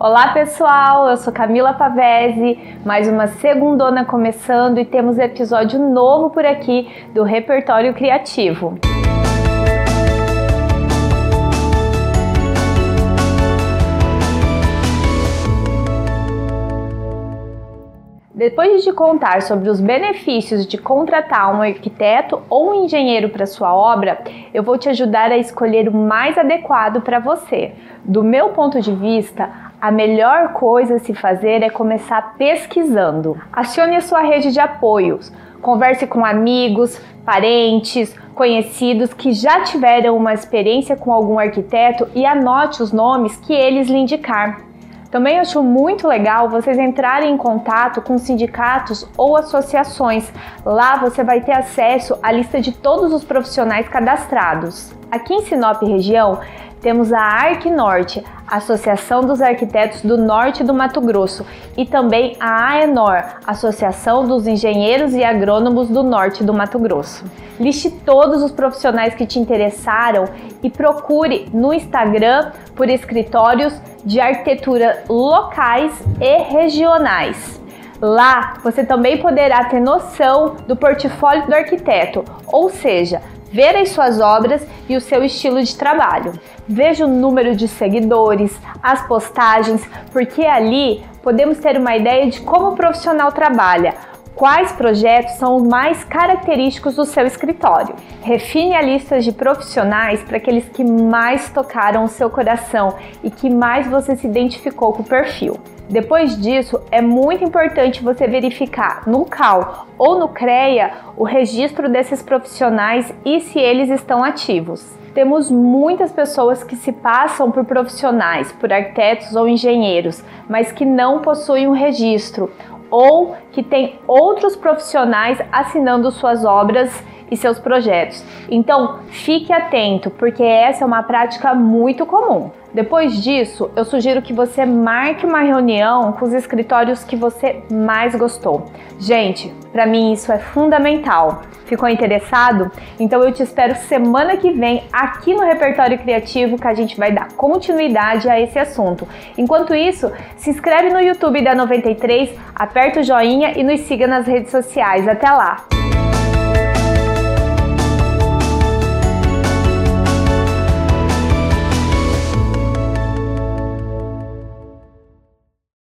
Olá pessoal, eu sou Camila Pavese, mais uma segundona começando e temos episódio novo por aqui do Repertório Criativo. Depois de te contar sobre os benefícios de contratar um arquiteto ou um engenheiro para sua obra, eu vou te ajudar a escolher o mais adequado para você. Do meu ponto de vista, a melhor coisa a se fazer é começar pesquisando. Acione a sua rede de apoios. Converse com amigos, parentes, conhecidos que já tiveram uma experiência com algum arquiteto e anote os nomes que eles lhe indicar. Também acho muito legal vocês entrarem em contato com sindicatos ou associações. Lá você vai ter acesso à lista de todos os profissionais cadastrados. Aqui em Sinop região, temos a Arc Norte, Associação dos Arquitetos do Norte do Mato Grosso, e também a AENOR, Associação dos Engenheiros e Agrônomos do Norte do Mato Grosso. Liste todos os profissionais que te interessaram e procure no Instagram por escritórios de arquitetura locais e regionais. Lá você também poderá ter noção do portfólio do arquiteto, ou seja, ver as suas obras e o seu estilo de trabalho. Veja o número de seguidores, as postagens, porque ali podemos ter uma ideia de como o profissional trabalha, quais projetos são os mais característicos do seu escritório. Refine a lista de profissionais para aqueles que mais tocaram o seu coração e que mais você se identificou com o perfil. Depois disso, é muito importante você verificar no CAL ou no CREA o registro desses profissionais e se eles estão ativos. Temos muitas pessoas que se passam por profissionais, por arquitetos ou engenheiros, mas que não possuem um registro ou que tem outros profissionais assinando suas obras e seus projetos. Então, fique atento, porque essa é uma prática muito comum. Depois disso, eu sugiro que você marque uma reunião com os escritórios que você mais gostou. Gente, para mim isso é fundamental. Ficou interessado? Então eu te espero semana que vem aqui no Repertório Criativo que a gente vai dar continuidade a esse assunto. Enquanto isso, se inscreve no YouTube da 93, aperta o joinha e nos siga nas redes sociais. Até lá!